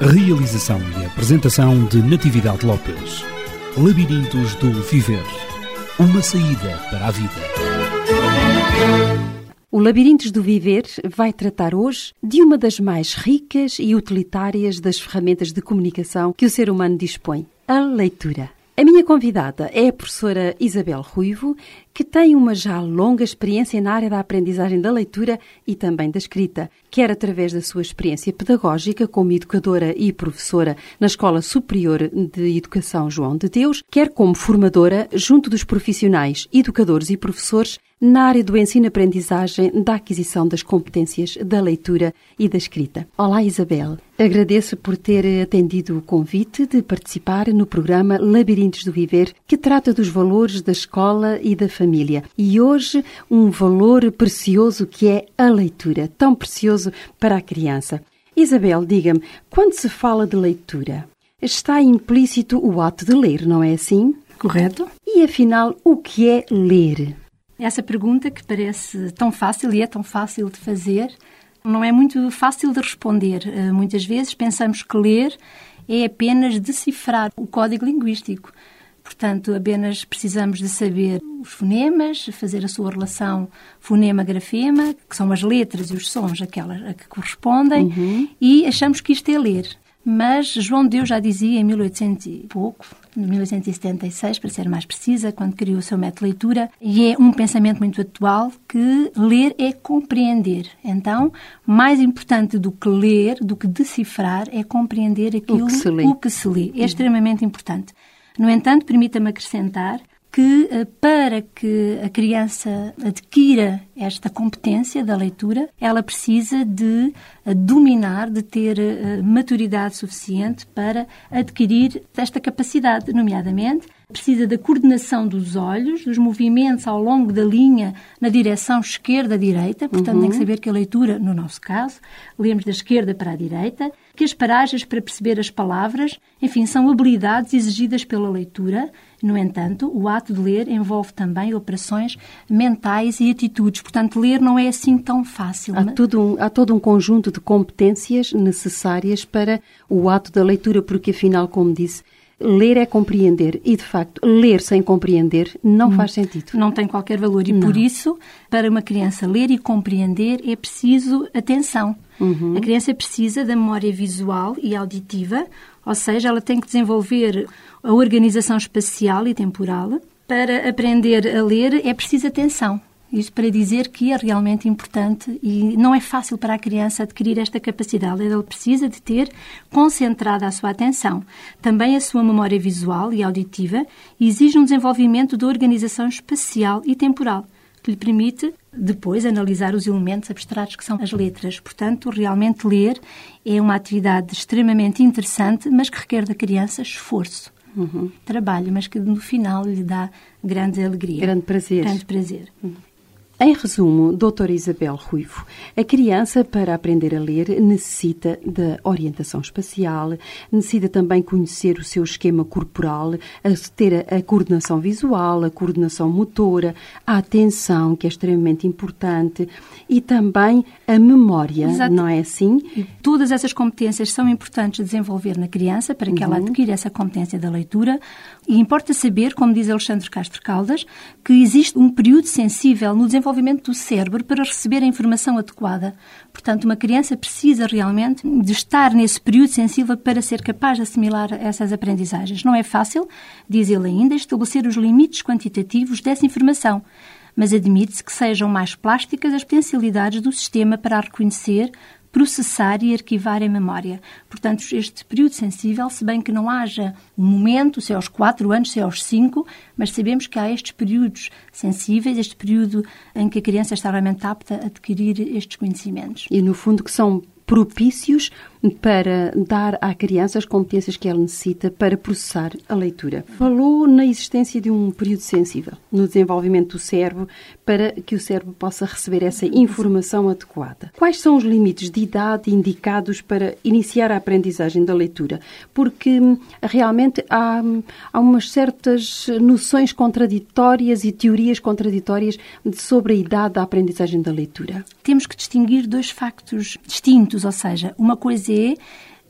Realização e apresentação de Natividade Lopes. Labirintos do Viver. Uma saída para a vida. O Labirintos do Viver vai tratar hoje de uma das mais ricas e utilitárias das ferramentas de comunicação que o ser humano dispõe: a leitura. A minha convidada é a professora Isabel Ruivo, que tem uma já longa experiência na área da aprendizagem da leitura e também da escrita, quer através da sua experiência pedagógica como educadora e professora na Escola Superior de Educação João de Deus, quer como formadora junto dos profissionais, educadores e professores na área do ensino-aprendizagem da aquisição das competências da leitura e da escrita. Olá, Isabel. Agradeço por ter atendido o convite de participar no programa Labirintos do Viver, que trata dos valores da escola e da família. E hoje, um valor precioso que é a leitura, tão precioso para a criança. Isabel, diga-me, quando se fala de leitura, está implícito o ato de ler, não é assim? Correto. E afinal, o que é ler? Essa pergunta que parece tão fácil e é tão fácil de fazer, não é muito fácil de responder. Eh, muitas vezes pensamos que ler é apenas decifrar o código linguístico. Portanto, apenas precisamos de saber os fonemas, fazer a sua relação fonema-grafema, que são as letras e os sons aquelas a que correspondem, uhum. e achamos que isto é ler. Mas João Deus já dizia em 1800 e pouco, 1876, para ser mais precisa, quando criou o seu método de leitura, e é um pensamento muito atual que ler é compreender. Então, mais importante do que ler, do que decifrar, é compreender aquilo o que se lê. Que se lê. É extremamente importante. No entanto, permita-me acrescentar que eh, para que a criança adquira esta competência da leitura, ela precisa de eh, dominar, de ter eh, maturidade suficiente para adquirir esta capacidade, nomeadamente precisa da coordenação dos olhos, dos movimentos ao longo da linha na direção esquerda-direita, portanto uhum. tem que saber que a leitura, no nosso caso, lemos da esquerda para a direita, que as paragens para perceber as palavras, enfim, são habilidades exigidas pela leitura no entanto, o ato de ler envolve também operações mentais e atitudes. Portanto, ler não é assim tão fácil. Há, tudo um, há todo um conjunto de competências necessárias para o ato da leitura, porque afinal, como disse, ler é compreender e, de facto, ler sem compreender não faz sentido. Não tem qualquer valor e, não. por isso, para uma criança ler e compreender é preciso atenção. Uhum. A criança precisa da memória visual e auditiva, ou seja, ela tem que desenvolver a organização espacial e temporal. Para aprender a ler é preciso atenção. Isto para dizer que é realmente importante e não é fácil para a criança adquirir esta capacidade. Ela precisa de ter concentrada a sua atenção. Também a sua memória visual e auditiva exige um desenvolvimento da organização espacial e temporal, que lhe permite depois analisar os elementos abstratos que são as letras. Portanto, realmente ler é uma atividade extremamente interessante, mas que requer da criança esforço. Uhum. Trabalho, mas que no final lhe dá grande alegria. Grande prazer. Grande prazer. Uhum. Em resumo, doutora Isabel Ruivo, a criança, para aprender a ler, necessita da orientação espacial, necessita também conhecer o seu esquema corporal, ter a coordenação visual, a coordenação motora, a atenção, que é extremamente importante, e também a memória, Exato. não é assim? Todas essas competências são importantes de desenvolver na criança para que uhum. ela adquira essa competência da leitura. E importa saber, como diz Alexandre Castro Caldas, que existe um período sensível no desenvolvimento desenvolvimento do cérebro para receber a informação adequada. Portanto, uma criança precisa realmente de estar nesse período sensível para ser capaz de assimilar essas aprendizagens. Não é fácil, diz ele ainda, estabelecer os limites quantitativos dessa informação mas admite-se que sejam mais plásticas as potencialidades do sistema para a reconhecer, processar e arquivar em memória. Portanto, este período sensível, se bem que não haja um momento, se é aos 4 anos, se é aos 5, mas sabemos que há estes períodos sensíveis, este período em que a criança está realmente apta a adquirir estes conhecimentos. E, no fundo, que são propícios para dar à criança as competências que ela necessita para processar a leitura. Falou na existência de um período sensível no desenvolvimento do cérebro para que o cérebro possa receber essa informação adequada. Quais são os limites de idade indicados para iniciar a aprendizagem da leitura? Porque hum, realmente há, hum, há umas certas noções contraditórias e teorias contraditórias sobre a idade da aprendizagem da leitura. Temos que distinguir dois factos distintos, ou seja, uma coisa é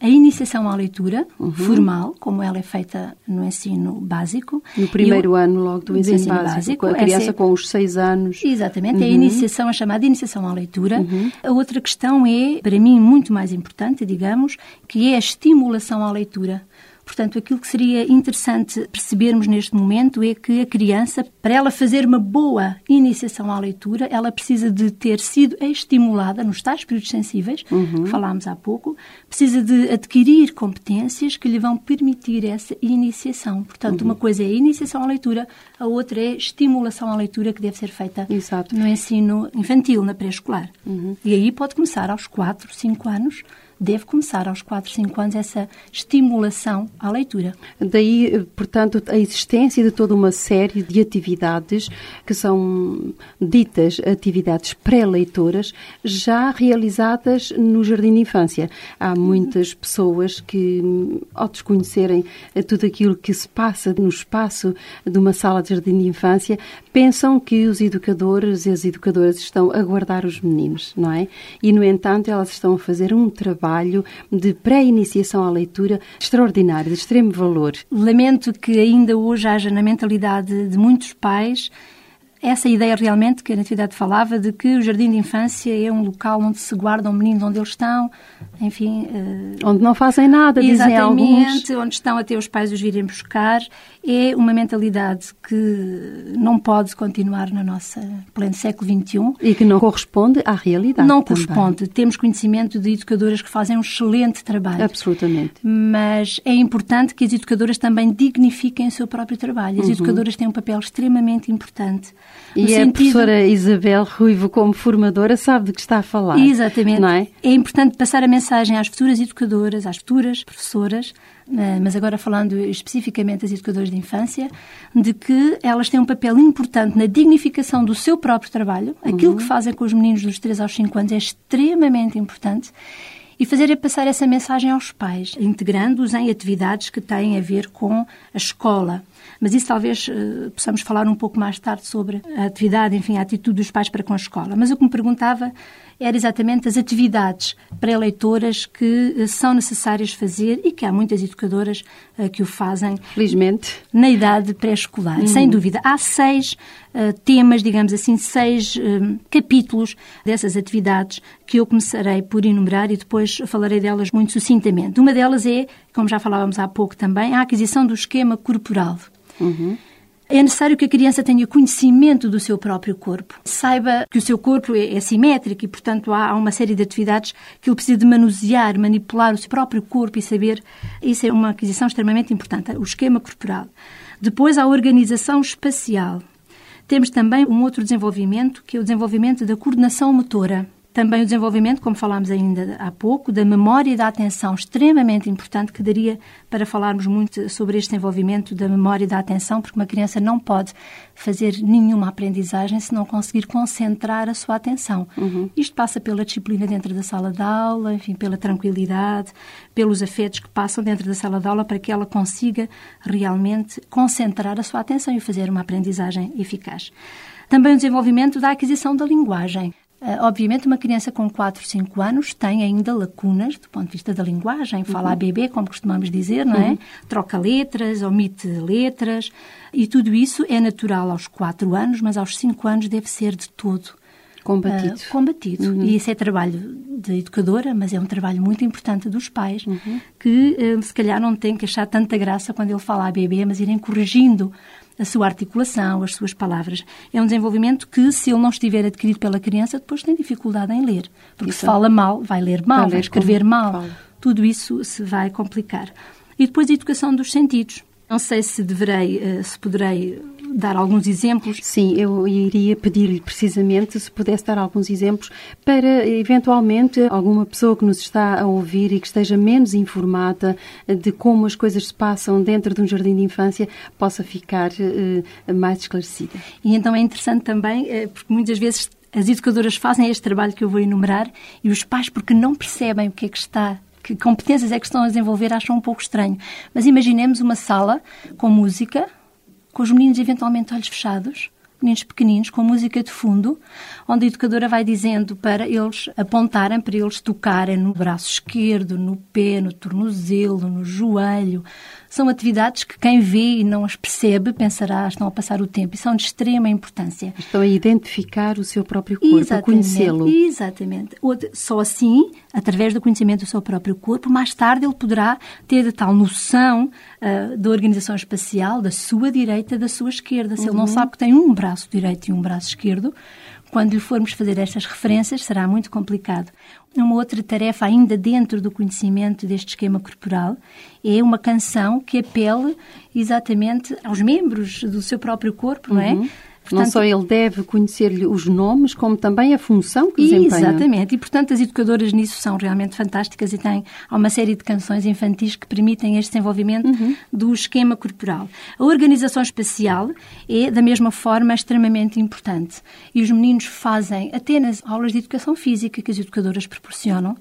a iniciação à leitura uhum. formal, como ela é feita no ensino básico. No primeiro o, ano logo do ensino, ensino básico, básico, a criança é, com os seis anos. Exatamente, uhum. é a iniciação, a chamada iniciação à leitura. Uhum. A outra questão é, para mim, muito mais importante, digamos, que é a estimulação à leitura. Portanto, aquilo que seria interessante percebermos neste momento é que a criança, para ela fazer uma boa iniciação à leitura, ela precisa de ter sido estimulada nos tais períodos sensíveis, uhum. que falámos há pouco, precisa de adquirir competências que lhe vão permitir essa iniciação. Portanto, uhum. uma coisa é a iniciação à leitura, a outra é a estimulação à leitura que deve ser feita Exato. no ensino infantil, na pré-escolar. Uhum. E aí pode começar aos 4, 5 anos, deve começar aos 4, 5 anos essa estimulação à leitura. Daí, portanto, a existência de toda uma série de atividades que são ditas atividades pré-leitoras já realizadas no Jardim de Infância. Há muitas pessoas que, ao desconhecerem tudo aquilo que se passa no espaço de uma sala de Jardim de Infância, pensam que os educadores e as educadoras estão a guardar os meninos, não é? E, no entanto, elas estão a fazer um trabalho trabalho de pré-iniciação à leitura extraordinário, de extremo valor. Lamento que ainda hoje haja na mentalidade de muitos pais essa ideia realmente que a Natividade falava de que o jardim de infância é um local onde se guardam meninos onde eles estão, enfim... Uh, onde não fazem nada, dizem alguns. Onde estão até os pais os virem buscar. É uma mentalidade que não pode continuar na nossa pleno século XXI. E que não corresponde à realidade Não também. corresponde. Temos conhecimento de educadoras que fazem um excelente trabalho. Absolutamente. Mas é importante que as educadoras também dignifiquem o seu próprio trabalho. As uhum. educadoras têm um papel extremamente importante e sentido... a professora Isabel Ruivo, como formadora, sabe de que está a falar. Exatamente. Não é? é importante passar a mensagem às futuras educadoras, às futuras professoras, eh, mas agora falando especificamente das educadoras de infância, de que elas têm um papel importante na dignificação do seu próprio trabalho. Aquilo uhum. que fazem com os meninos dos 3 aos 5 anos é extremamente importante e fazer é passar essa mensagem aos pais, integrando-os em atividades que têm a ver com a escola. Mas isso talvez uh, possamos falar um pouco mais tarde sobre a atividade, enfim, a atitude dos pais para com a escola. Mas o que me perguntava era exatamente as atividades pré-leitoras que uh, são necessárias fazer e que há muitas educadoras uh, que o fazem. Felizmente. Na idade pré-escolar, uhum. sem dúvida. Há seis temas, digamos assim, seis capítulos dessas atividades que eu começarei por enumerar e depois falarei delas muito sucintamente. Uma delas é, como já falávamos há pouco também, a aquisição do esquema corporal. Uhum. É necessário que a criança tenha conhecimento do seu próprio corpo, saiba que o seu corpo é, é simétrico e, portanto, há uma série de atividades que ele precisa de manusear, manipular o seu próprio corpo e saber. Isso é uma aquisição extremamente importante, o esquema corporal. Depois, a organização espacial. Temos também um outro desenvolvimento, que é o desenvolvimento da coordenação motora. Também o desenvolvimento, como falámos ainda há pouco, da memória e da atenção, extremamente importante, que daria para falarmos muito sobre este desenvolvimento da memória e da atenção, porque uma criança não pode fazer nenhuma aprendizagem se não conseguir concentrar a sua atenção. Uhum. Isto passa pela disciplina dentro da sala de aula, enfim, pela tranquilidade, pelos afetos que passam dentro da sala de aula para que ela consiga realmente concentrar a sua atenção e fazer uma aprendizagem eficaz. Também o desenvolvimento da aquisição da linguagem. Uh, obviamente, uma criança com 4, 5 anos tem ainda lacunas do ponto de vista da linguagem, fala uhum. a bebê, como costumamos dizer, não é? Uhum. Troca letras, omite letras, e tudo isso é natural aos 4 anos, mas aos 5 anos deve ser de todo combatido. Uh, combatido. Uhum. E isso é trabalho de educadora, mas é um trabalho muito importante dos pais, uhum. que uh, se calhar não têm que achar tanta graça quando ele fala a bebê, mas irem corrigindo a sua articulação, as suas palavras. É um desenvolvimento que, se ele não estiver adquirido pela criança, depois tem dificuldade em ler. Porque isso. se fala mal, vai ler mal, vai, vai escrever mal. Fala. Tudo isso se vai complicar. E depois a educação dos sentidos. Não sei se deverei, eh, se poderei dar alguns exemplos. Sim, eu iria pedir-lhe precisamente se pudesse dar alguns exemplos para, eventualmente, alguma pessoa que nos está a ouvir e que esteja menos informada de como as coisas se passam dentro de um jardim de infância possa ficar uh, mais esclarecida. E então é interessante também, uh, porque muitas vezes as educadoras fazem este trabalho que eu vou enumerar e os pais, porque não percebem o que é que está que competências é que estão a desenvolver, acham um pouco estranho. Mas imaginemos uma sala com música, com os meninos eventualmente olhos fechados, meninos pequeninos, com música de fundo, onde a educadora vai dizendo para eles apontarem, para eles tocarem no braço esquerdo, no pé, no tornozelo, no joelho. São atividades que quem vê e não as percebe pensará estão a passar o tempo e são de extrema importância. Estão a identificar o seu próprio corpo, a conhecê-lo. Exatamente. Só assim, através do conhecimento do seu próprio corpo, mais tarde ele poderá ter a tal noção uh, da organização espacial da sua direita e da sua esquerda. Se uhum. ele não uhum. sabe que tem um braço direito e um braço esquerdo, quando lhe formos fazer estas referências, será muito complicado. Uma outra tarefa, ainda dentro do conhecimento deste esquema corporal, é uma canção que apele exatamente aos membros do seu próprio corpo, não é? Portanto, não só ele deve conhecer-lhe os nomes, como também a função que desempenha. Exatamente. E, portanto, as educadoras nisso são realmente fantásticas e têm há uma série de canções infantis que permitem este desenvolvimento uhum. do esquema corporal. A organização espacial é, da mesma forma, extremamente importante. E os meninos fazem até nas aulas de educação física que as educadoras proporcionam,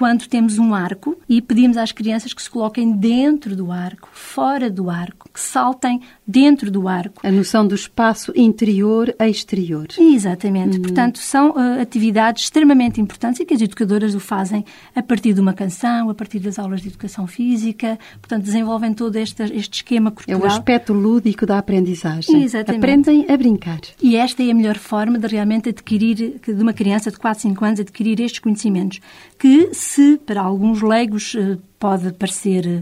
quando temos um arco e pedimos às crianças que se coloquem dentro do arco, fora do arco, que saltem dentro do arco. A noção do espaço interior a exterior. Exatamente. Uhum. Portanto, são uh, atividades extremamente importantes e que as educadoras o fazem a partir de uma canção, a partir das aulas de educação física. Portanto, desenvolvem todo este, este esquema corporal. É o aspecto lúdico da aprendizagem. Exatamente. Aprendem a brincar. E esta é a melhor forma de realmente adquirir, de uma criança de 4, 5 anos, adquirir estes conhecimentos, que se para alguns leigos eh, pode parecer eh,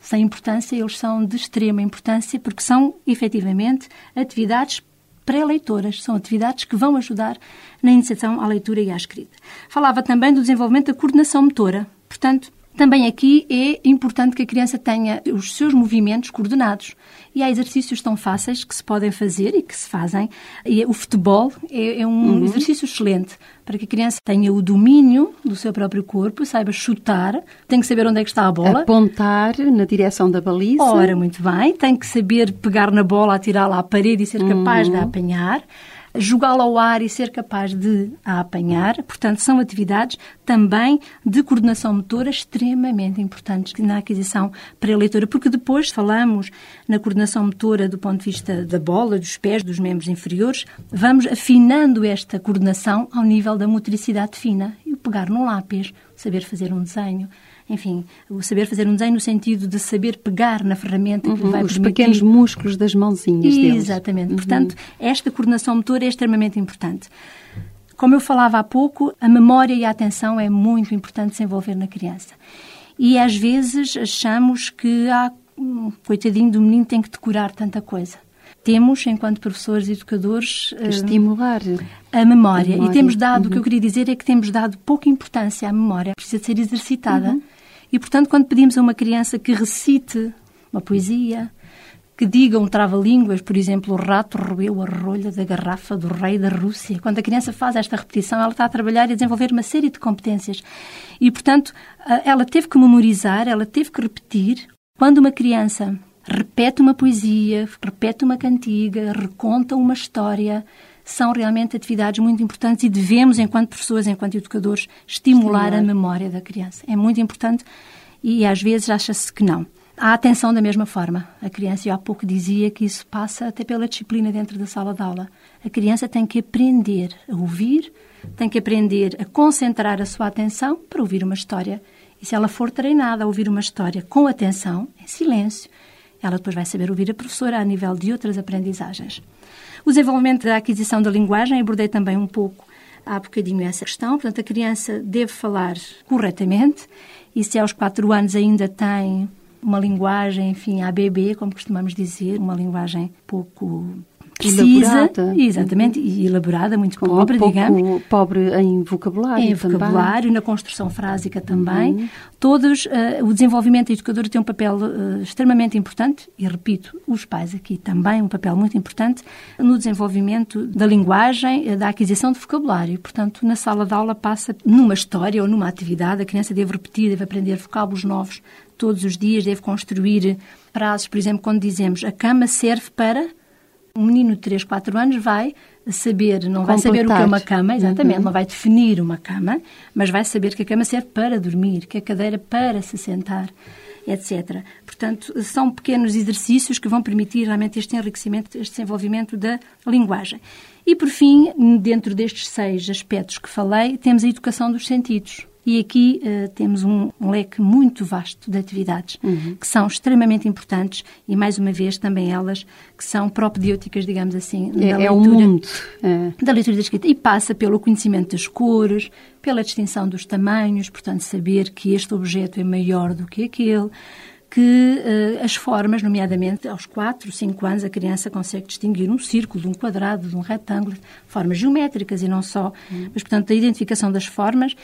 sem importância, eles são de extrema importância porque são, efetivamente, atividades pré-leitoras, são atividades que vão ajudar na iniciação à leitura e à escrita. Falava também do desenvolvimento da coordenação motora. Portanto, também aqui é importante que a criança tenha os seus movimentos coordenados. E há exercícios tão fáceis que se podem fazer e que se fazem. E o futebol é, é um uhum. exercício excelente para que a criança tenha o domínio do seu próprio corpo, saiba chutar, tem que saber onde é que está a bola. Apontar na direção da baliza. Ora, muito bem. Tem que saber pegar na bola, atirá-la à parede e ser capaz uhum. de a apanhar jogá-la ao ar e ser capaz de a apanhar. Portanto, são atividades também de coordenação motora extremamente importantes na aquisição para a leitura, porque depois falamos na coordenação motora do ponto de vista da bola, dos pés, dos membros inferiores, vamos afinando esta coordenação ao nível da motricidade fina. E o pegar num lápis, saber fazer um desenho, enfim, o saber fazer um desenho no sentido de saber pegar na ferramenta uhum, que vai os permitir... pequenos músculos das mãozinhas deles. Exatamente. Uhum. Portanto, esta coordenação motora é extremamente importante. Como eu falava há pouco, a memória e a atenção é muito importante desenvolver na criança. E às vezes achamos que, ah, coitadinho do menino, tem que decorar tanta coisa temos, enquanto professores e educadores, eh, estimular a memória. a memória. E temos dado, uhum. o que eu uhum. queria dizer é que temos dado pouca importância à memória, precisa de ser exercitada. Uhum. E, portanto, quando pedimos a uma criança que recite uma poesia, que diga um trava-línguas, por exemplo, o rato roeu a rolha da garrafa do rei da Rússia. Quando a criança faz esta repetição, ela está a trabalhar e a desenvolver uma série de competências. E, portanto, ela teve que memorizar, ela teve que repetir. Quando uma criança repete uma poesia, repete uma cantiga, reconta uma história. São realmente atividades muito importantes e devemos, enquanto professores, enquanto educadores, estimular, estimular. a memória da criança. É muito importante e às vezes acha-se que não. A atenção da mesma forma. A criança, eu há pouco dizia que isso passa até pela disciplina dentro da sala de aula. A criança tem que aprender a ouvir, tem que aprender a concentrar a sua atenção para ouvir uma história. E se ela for treinada a ouvir uma história com atenção, em silêncio, ela depois vai saber ouvir a professora a nível de outras aprendizagens. O desenvolvimento da aquisição da linguagem, abordei também um pouco há bocadinho essa questão. Portanto, a criança deve falar corretamente e se aos quatro anos ainda tem uma linguagem, enfim, ABB, como costumamos dizer, uma linguagem pouco precisa, elaborada. exatamente, e elaborada, muito Com pobre, digamos. pobre em vocabulário Em também. vocabulário, na construção frásica também. Todos, eh, o desenvolvimento da educadora tem um papel eh, extremamente importante, e repito, os pais aqui também, um papel muito importante, no desenvolvimento da linguagem, eh, da aquisição de vocabulário. Portanto, na sala de aula passa numa história ou numa atividade, a criança deve repetir, deve aprender vocábulos novos todos os dias, deve construir frases, por exemplo, quando dizemos a cama serve para um menino de 3, 4 anos vai saber, não vai saber o que é uma cama, exatamente, Uhum. não vai definir uma cama, mas vai saber que a cama serve para dormir, que a cadeira para se sentar, etc. Portanto, são pequenos exercícios que vão permitir realmente este enriquecimento, este desenvolvimento da linguagem. E, por fim, dentro destes seis aspectos que falei, temos a educação dos sentidos. E aqui eh, temos um, um leque muito vasto de atividades que são extremamente importantes e, mais uma vez, também elas que são propedêuticas, digamos assim, da É, é leitura o mundo. É. da leitura da escrita e passa pelo conhecimento das cores, pela distinção dos tamanhos, portanto, saber que este objeto é maior do que aquele, que eh, as formas, nomeadamente aos 4, 5 anos, a criança consegue distinguir um círculo, de um quadrado, de um retângulo, formas geométricas e não só. Mas, portanto, a identificação das formas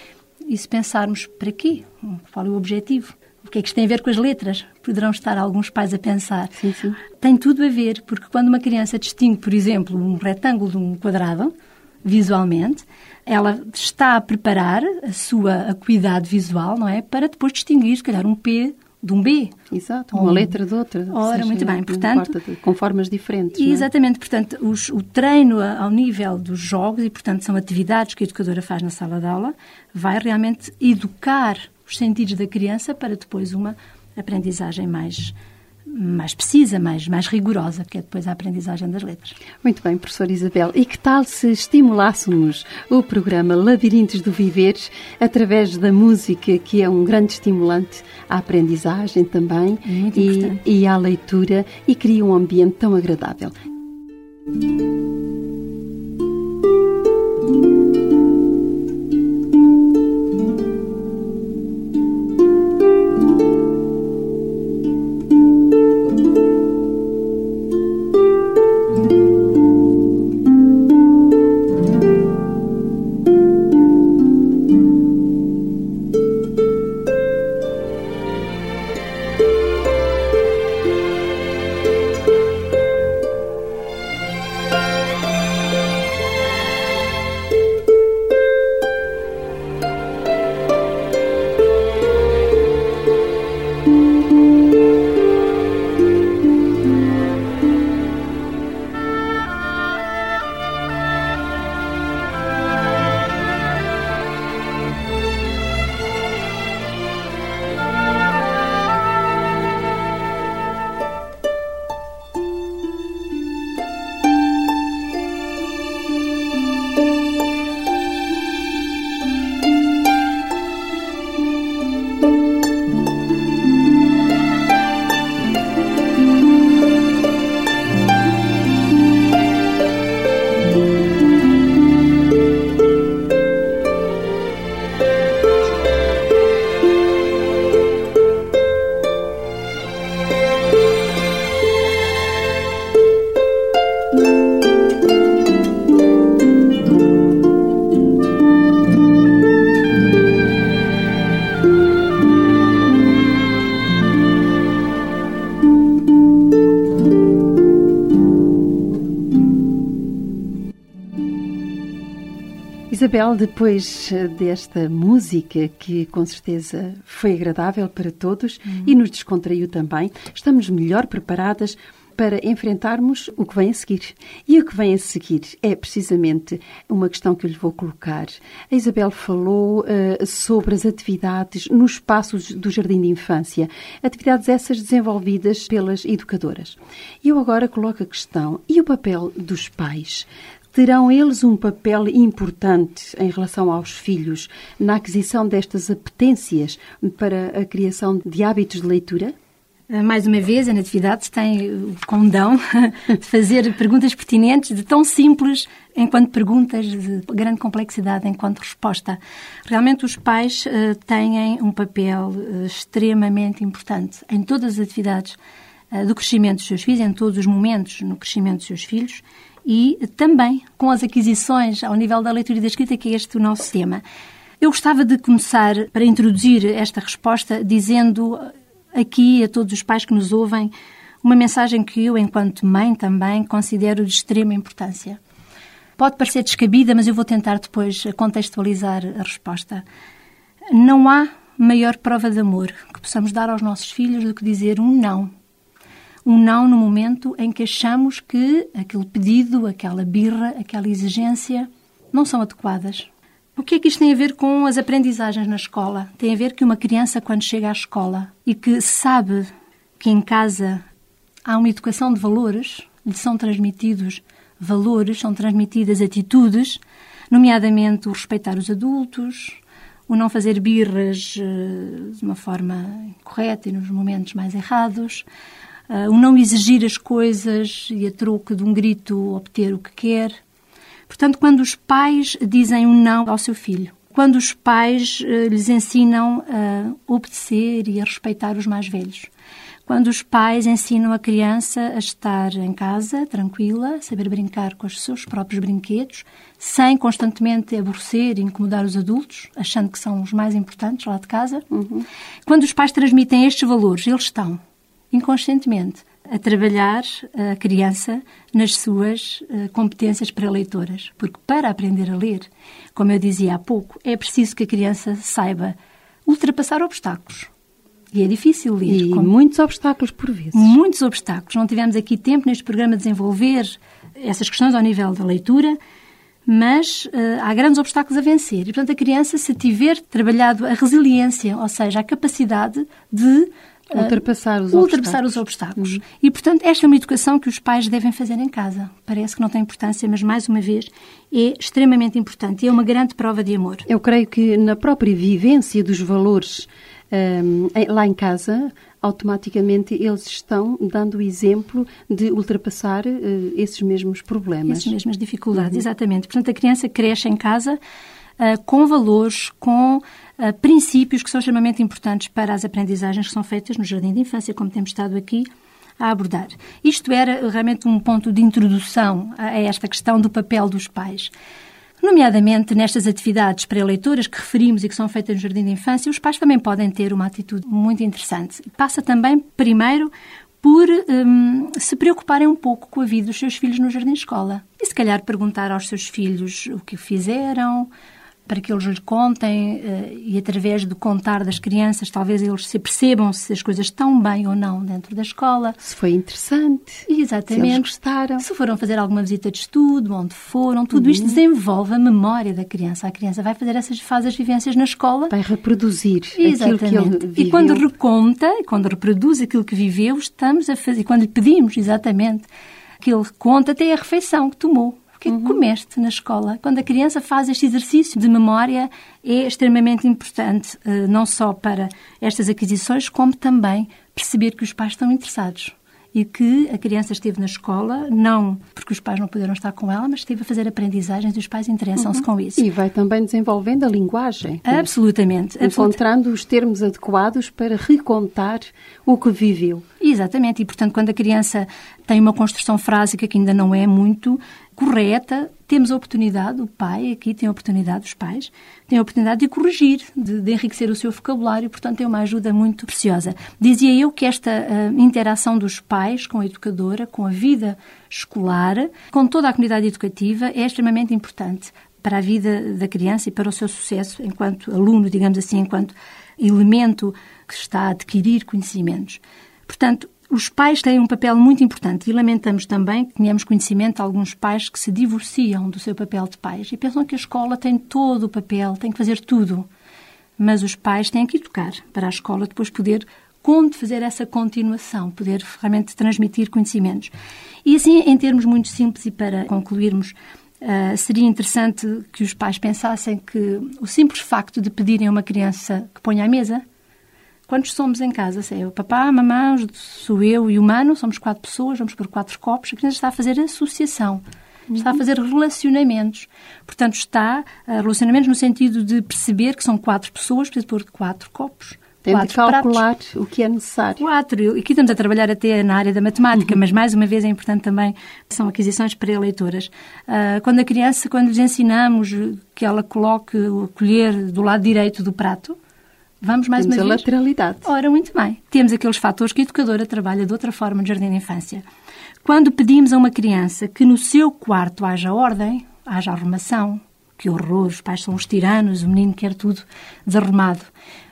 e se pensarmos para quê? Qual é o objetivo? O que é que isto tem a ver com as letras? Poderão estar alguns pais a pensar. Sim, sim. Tem tudo a ver, porque quando uma criança distingue, por exemplo, um retângulo de um quadrado, visualmente, ela está a preparar a sua acuidade visual, não é? Para depois distinguir, se calhar, um P de um B. Exato, uma Um- letra de outra. ou Ora, seja, muito bem, portanto- de- com formas diferentes. É? exatamente, portanto, os- o treino ao nível dos jogos, e portanto são atividades que a educadora faz na sala de aula, vai realmente educar os sentidos da criança para depois uma aprendizagem mais, mais precisa, mais, mais rigorosa, que é depois a aprendizagem das letras. Muito bem, professora Isabel. E que tal se estimulássemos o programa Labirintos do Viver através da música, que é um grande estimulante à aprendizagem também Muito e, importante. e à leitura e cria um ambiente tão agradável. Isabel, depois eh, desta música que com certeza foi agradável para todos e nos descontraiu também, estamos melhor preparadas para enfrentarmos o que vem a seguir. E o que vem a seguir é precisamente uma questão que eu lhe vou colocar. A Isabel falou eh, sobre as atividades nos espaços do Jardim de Infância, atividades essas desenvolvidas pelas educadoras. Eu agora coloco a questão: e o papel dos pais? Terão eles um papel importante em relação aos filhos na aquisição destas apetências para a criação de hábitos de leitura? Mais uma vez, a Natividade tem o condão de fazer perguntas pertinentes, de tão simples enquanto perguntas, de grande complexidade enquanto resposta. Realmente, os pais uh, têm um papel uh, extremamente importante em todas as atividades do crescimento dos seus filhos, em todos os momentos no crescimento dos seus filhos, e também com as aquisições ao nível da leitura e da escrita, que é este o nosso tema. Eu gostava de começar, para introduzir esta resposta, dizendo aqui a todos os pais que nos ouvem uma mensagem que eu, enquanto mãe também, considero de extrema importância. Pode parecer descabida, mas eu vou tentar depois contextualizar a resposta. Não há maior prova de amor que possamos dar aos nossos filhos do que dizer um não um não no momento em que achamos que aquele pedido, aquela birra, aquela exigência não são adequadas. O que é que isto tem a ver com as aprendizagens na escola? Tem a ver que uma criança, quando chega à escola e que sabe que em casa há uma educação de valores, lhe são transmitidos valores, são transmitidas atitudes, nomeadamente o respeitar os adultos, o não fazer birras eh, de uma forma correta e nos momentos mais errados, uh, o não exigir as coisas e a troco de um grito obter o que quer. Portanto, quando os pais dizem um não ao seu filho, quando os pais uh, lhes ensinam a obedecer e a respeitar os mais velhos, quando os pais ensinam a criança a estar em casa, tranquila, saber brincar com os seus próprios brinquedos, sem constantemente aborrecer e incomodar os adultos, achando que são os mais importantes lá de casa. Uhum. Quando os pais transmitem estes valores, eles estão inconscientemente a trabalhar a criança nas suas uh, competências pré-leitoras. Porque para aprender a ler, como eu dizia há pouco, é preciso que a criança saiba ultrapassar obstáculos. E é difícil ler. E como... muitos obstáculos por vezes. Muitos obstáculos. Não tivemos aqui tempo neste programa de desenvolver essas questões ao nível da leitura, mas uh, há grandes obstáculos a vencer. E, portanto, a criança, se tiver trabalhado a resiliência, ou seja, a capacidade de Ultrapassar os ultrapassar obstáculos. os obstáculos. Uhum. E, portanto, esta é uma educação que os pais devem fazer em casa. Parece que não tem importância, mas, mais uma vez, é extremamente importante e é uma grande prova de amor. Eu creio que na própria vivência dos valores um, lá em casa, automaticamente eles estão dando o exemplo de ultrapassar uh, esses mesmos problemas. Essas mesmas dificuldades, uhum. exatamente. Portanto, a criança cresce em casa uh, com valores, com princípios que são extremamente importantes para as aprendizagens que são feitas no jardim de infância, como temos estado aqui a abordar. Isto era realmente um ponto de introdução a esta questão do papel dos pais. Nomeadamente nestas atividades pré-leitoras que referimos e que são feitas no Jardim de Infância, os pais também podem ter uma atitude muito interessante. Passa também, primeiro, por um, se preocuparem um pouco com a vida dos seus filhos no jardim de escola. E se calhar perguntar aos seus filhos o que fizeram, para que eles lhe contem uh, e através do contar das crianças talvez eles se percebam se as coisas estão bem ou não dentro da escola. Se foi interessante. Exatamente. Se eles gostaram. Se foram fazer alguma visita de estudo, onde foram, tudo uhum. isto desenvolve a memória da criança. A criança vai fazer essas faz as vivências na escola. Vai reproduzir Exatamente. aquilo que ele viveu. E quando reconta, quando reproduz aquilo que viveu, estamos a fazer, quando lhe pedimos exatamente que ele conta até a refeição que tomou que uhum. comeste na escola. Quando a criança faz este exercício de memória, é extremamente importante, eh, não só para estas aquisições, como também perceber que os pais estão interessados e que a criança esteve na escola, não porque os pais não puderam estar com ela, mas esteve a fazer aprendizagens e os pais interessam-se uhum. com isso. E vai também desenvolvendo a linguagem. Absolutamente. Encontrando os termos adequados para recontar o que viveu. Exatamente. E, portanto, quando a criança tem uma construção frásica que ainda não é muito correta, temos a oportunidade, o pai aqui tem a oportunidade, os pais, têm a oportunidade de corrigir, de, de enriquecer o seu vocabulário, portanto é uma ajuda muito preciosa. Dizia eu que esta uh, interação dos pais com a educadora, com a vida escolar, com toda a comunidade educativa, é extremamente importante para a vida da criança e para o seu sucesso enquanto aluno, digamos assim, enquanto elemento que está a adquirir conhecimentos. Portanto, os pais têm um papel muito importante e lamentamos também que tenhamos conhecimento de alguns pais que se divorciam do seu papel de pais e pensam que a escola tem todo o papel, tem que fazer tudo. Mas os pais têm que educar para a escola depois poder fazer essa continuação, poder realmente transmitir conhecimentos. E assim, em termos muito simples e para concluirmos, Uh, seria interessante que os pais pensassem que o simples facto de pedirem a uma criança que ponha à mesa Quantos somos em casa? É o papá, a mamãe, sou eu e o humano, somos quatro pessoas, vamos por quatro copos. A criança está a fazer associação, uhum. está a fazer relacionamentos. Portanto, está a relacionamentos no sentido de perceber que são quatro pessoas, precisa pôr quatro copos, Tem de calcular pratos. o que é necessário. Quatro. Aqui estamos a trabalhar até na área da matemática, uhum. mas mais uma vez é importante também, são aquisições pré-leitoras. Uh, quando a criança, quando lhes ensinamos que ela coloque o colher do lado direito do prato, vamos mais Temos uma vez... a lateralidade. Ora, muito bem. Temos aqueles fatores que a educadora trabalha de outra forma no jardim de infância. Quando pedimos a uma criança que no seu quarto haja ordem, haja arrumação, que horror, os pais são os tiranos, o menino quer tudo desarrumado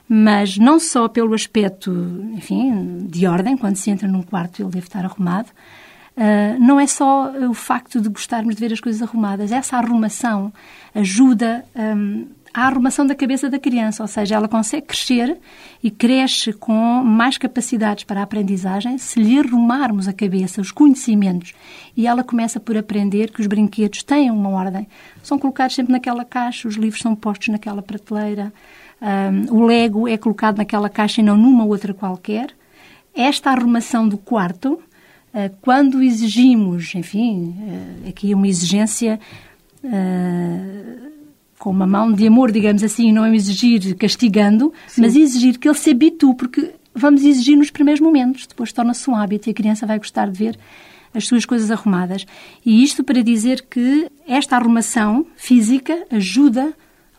mas não só pelo aspecto, enfim, de ordem, quando se entra num quarto ele deve estar arrumado, uh, não é só o facto de gostarmos de ver as coisas arrumadas, essa arrumação ajuda um, à arrumação da cabeça da criança, ou seja, ela consegue crescer e cresce com mais capacidades para a aprendizagem se lhe arrumarmos a cabeça, os conhecimentos, e ela começa por aprender que os brinquedos têm uma ordem. São colocados sempre naquela caixa, os livros são postos naquela prateleira, um, o Lego é colocado naquela caixa e não numa outra qualquer. Esta arrumação do quarto, uh, quando exigimos, enfim, uh, aqui é uma exigência uh, com uma mão de amor, digamos assim, não é exigir castigando, Sim. mas exigir que ele se habitue, porque vamos exigir nos primeiros momentos, depois torna-se um hábito e a criança vai gostar de ver as suas coisas arrumadas. E isto para dizer que esta arrumação física ajuda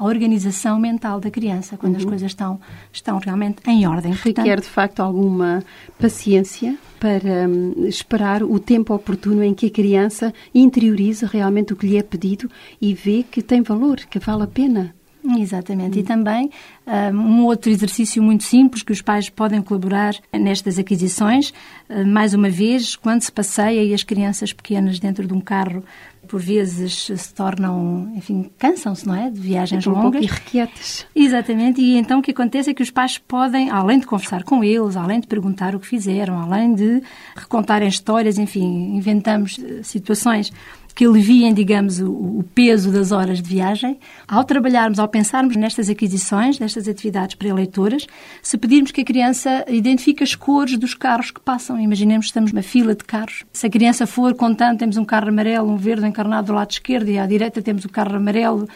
a organização mental da criança, quando uhum. as coisas estão, estão realmente em ordem. Requer, de facto, alguma paciência para hum, esperar o tempo oportuno em que a criança interioriza realmente o que lhe é pedido e vê que tem valor, que vale a pena. Exatamente. E hum. também hum, um outro exercício muito simples que os pais podem colaborar nestas aquisições, mais uma vez, quando se passeia e as crianças pequenas dentro de um carro por vezes se tornam, enfim, cansam-se, não é? De viagens um longas. Um irrequietas. Exatamente, e então o que acontece é que os pais podem, além de conversar com eles, além de perguntar o que fizeram, além de recontarem histórias, enfim, inventamos eh, situações que aliviem, digamos, o, o, peso das horas de viagem. Ao trabalharmos, ao pensarmos nestas aquisições, nestas atividades para eleitoras, se pedirmos que a criança identifique as cores dos carros que passam, imaginemos que estamos numa fila de carros. Se a criança for contando, temos um carro amarelo, um verde encarnado do lado esquerdo e à direita temos o carro amarelo,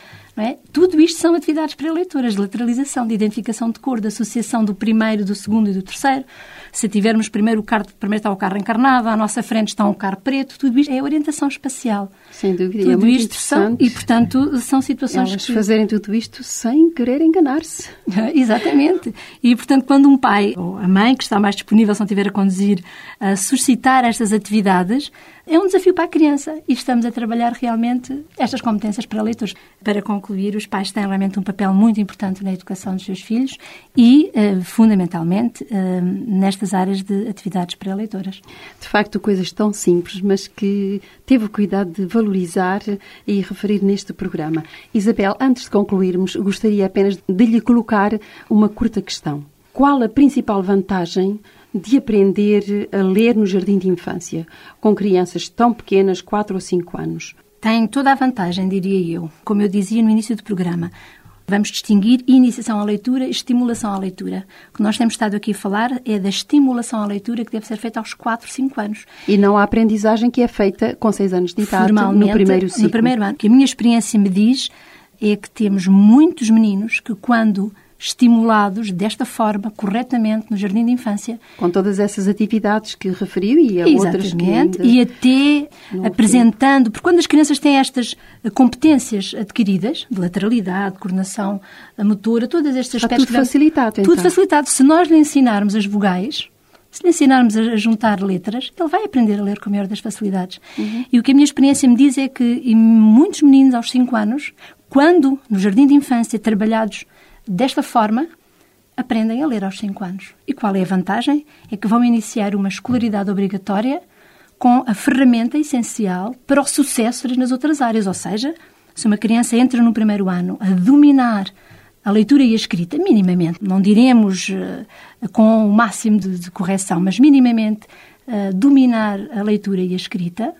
é? Tudo isto são atividades para eleitoras, de lateralização, de identificação de cor, de associação do primeiro, do segundo e do terceiro. Se tivermos primeiro o carro, primeiro está o carro encarnado, à nossa frente está um carro preto, tudo isto é orientação espacial. Sem dúvida, tudo é muito isto são, e portanto são situações Elas que... fazerem tudo isto sem querer enganar-se. Exatamente. E portanto, quando um pai ou a mãe que está mais disponível, se não estiver a conduzir, a suscitar estas atividades, é um desafio para a criança e estamos a trabalhar realmente estas competências para leitores. Para concluir, os pais têm realmente um papel muito importante na educação dos seus filhos e, uh, fundamentalmente, uh, nestas áreas de atividades para leitoras. De facto, coisas tão simples, mas que teve o cuidado de valorizar e referir neste programa. Isabel, antes de concluirmos, gostaria apenas de lhe colocar uma curta questão. Qual a principal vantagem de aprender a ler no jardim de infância, com crianças tão pequenas, 4 ou 5 anos? Tem toda a vantagem, diria eu. Como eu dizia no início do programa, Vamos distinguir iniciação à leitura e estimulação à leitura. O que nós temos estado aqui a falar é da estimulação à leitura que deve ser feita aos 4, 5 anos. E não a aprendizagem que é feita com 6 anos de idade no primeiro ciclo. No primeiro ano. O que a minha experiência me diz é que temos muitos meninos que quando estimulados desta forma, corretamente, no jardim de infância. Com todas essas atividades que referiu e a outras que ainda... E até apresentando, porque quando as crianças têm estas competências adquiridas, de lateralidade, coordenação motora, todas estas aspectos... Está tudo facilitado, então. Tudo facilitado. Se nós lhe ensinarmos as vogais, se lhe ensinarmos a juntar letras, ele vai aprender a ler com a maior das facilidades. Uhum. E o que a minha experiência me diz é que muitos meninos aos 5 anos, quando no jardim de infância trabalhados Desta forma, aprendem a ler aos 5 anos. E qual é a vantagem? É que vão iniciar uma escolaridade obrigatória com a ferramenta essencial para o sucesso nas outras áreas. Ou seja, se uma criança entra no primeiro ano a dominar a leitura e a escrita, minimamente, não diremos uh, com o máximo de, de correção, mas minimamente uh, dominar a leitura e a escrita,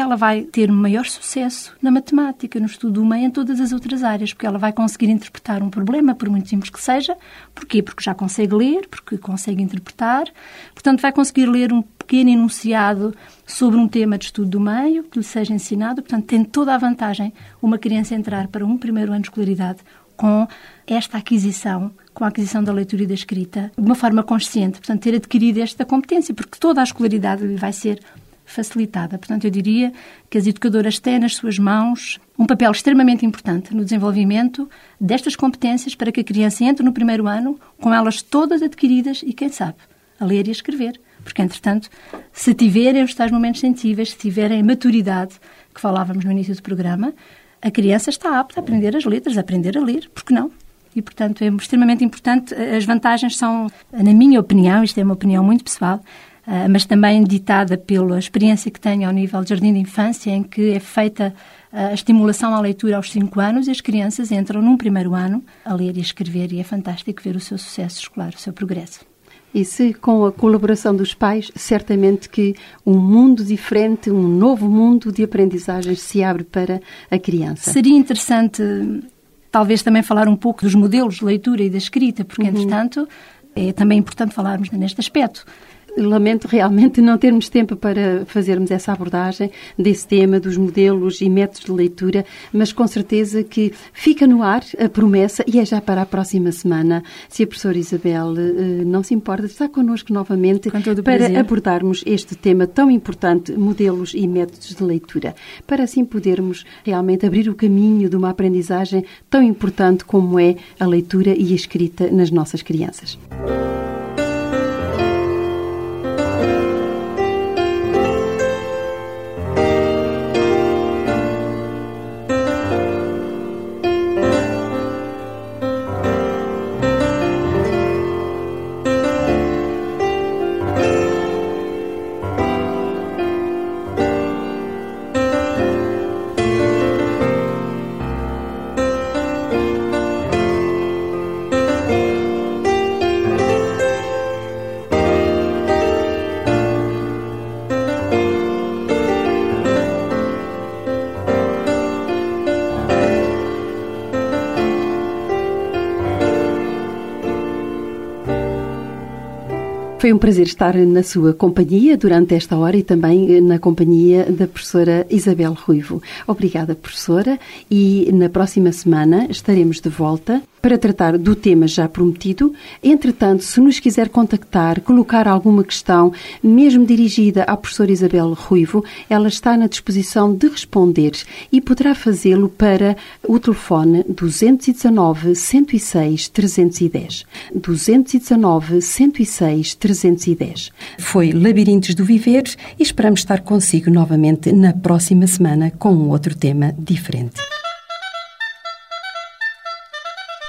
ela vai ter maior sucesso na matemática, no estudo do meio, em todas as outras áreas, porque ela vai conseguir interpretar um problema, por muito simples que seja. Porquê? Porque já consegue ler, porque consegue interpretar. Portanto, vai conseguir ler um pequeno enunciado sobre um tema de estudo do meio, que lhe seja ensinado. Portanto, tem toda a vantagem uma criança entrar para um primeiro ano de escolaridade com esta aquisição, com a aquisição da leitura e da escrita, de uma forma consciente, portanto, ter adquirido esta competência, porque toda a escolaridade lhe vai ser facilitada. Portanto, eu diria que as educadoras têm nas suas mãos um papel extremamente importante no desenvolvimento destas competências para que a criança entre no primeiro ano com elas todas adquiridas e, quem sabe, a ler e a escrever. Porque, entretanto, se tiverem os tais momentos sensíveis, se tiverem maturidade, que falávamos no início do programa, a criança está apta a aprender as letras, a aprender a ler, porque não? E, portanto, é extremamente importante. As vantagens são, na minha opinião, isto é uma opinião muito pessoal, mas também ditada pela experiência que tenho ao nível de jardim de infância, em que é feita a estimulação à leitura aos 5 anos e as crianças entram num primeiro ano a ler e a escrever e é fantástico ver o seu sucesso escolar, o seu progresso. E se com a colaboração dos pais, certamente que um mundo diferente, um novo mundo de aprendizagens se abre para a criança. Seria interessante, talvez também falar um pouco dos modelos de leitura e da escrita, porque, uhum. entretanto, é também importante falarmos neste aspecto lamento realmente não termos tempo para fazermos essa abordagem desse tema, dos modelos e métodos de leitura, mas com certeza que fica no ar a promessa e é já para a próxima semana. Se a professora Isabel eh, não se importa, está connosco novamente para prazer. abordarmos este tema tão importante, modelos e métodos de leitura, para assim podermos realmente abrir o caminho de uma aprendizagem tão importante como é a leitura e a escrita nas nossas crianças. Foi um prazer estar na sua companhia durante esta hora e também eh, na companhia da professora Isabel Ruivo. Obrigada, professora, e na próxima semana estaremos de volta para tratar do tema já prometido. Entretanto, se nos quiser contactar, colocar alguma questão, mesmo dirigida à professora Isabel Ruivo, ela está na disposição de responder e poderá fazê-lo para o telefone 219 106 310. 219 106 310. Foi Labirintos do Viver e esperamos estar consigo novamente na próxima semana com um outro tema diferente.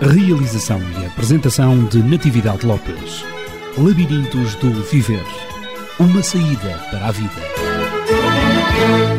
Realização e apresentação de Natividade Lopes. Labirintos do Viver. Uma saída para a vida.